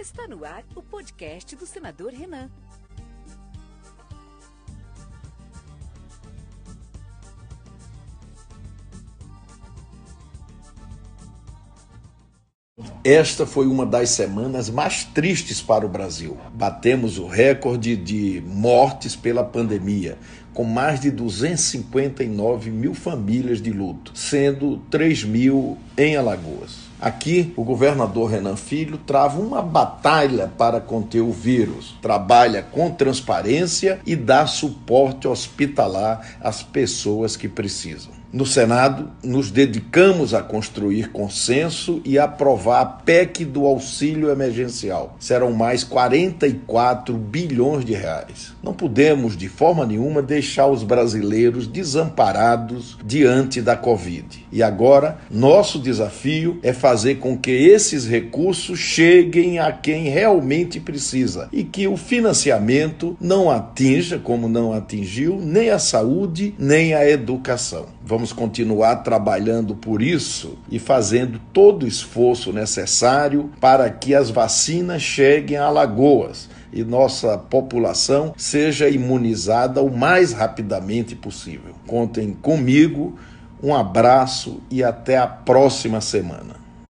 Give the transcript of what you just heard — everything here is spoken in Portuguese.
Está no ar o podcast do senador Renan. Esta foi uma das semanas mais tristes para o Brasil. Batemos o recorde de mortes pela pandemia, com mais de 259 mil famílias de luto, sendo 3 mil em Alagoas. Aqui, o governador Renan Filho trava uma batalha para conter o vírus, trabalha com transparência e dá suporte hospitalar às pessoas que precisam. No Senado, nos dedicamos a construir consenso e aprovar a PEC do auxílio emergencial. Serão mais 44 bilhões de reais. Não podemos, de forma nenhuma, deixar os brasileiros desamparados diante da Covid. E agora, nosso desafio é fazer com que esses recursos cheguem a quem realmente precisa e que o financiamento não atinja, como não atingiu, nem a saúde, nem a educação. Vamos continuar trabalhando por isso e fazendo todo o esforço necessário para que as vacinas cheguem a Alagoas e nossa população seja imunizada o mais rapidamente possível. Contem comigo, um abraço e até a próxima semana.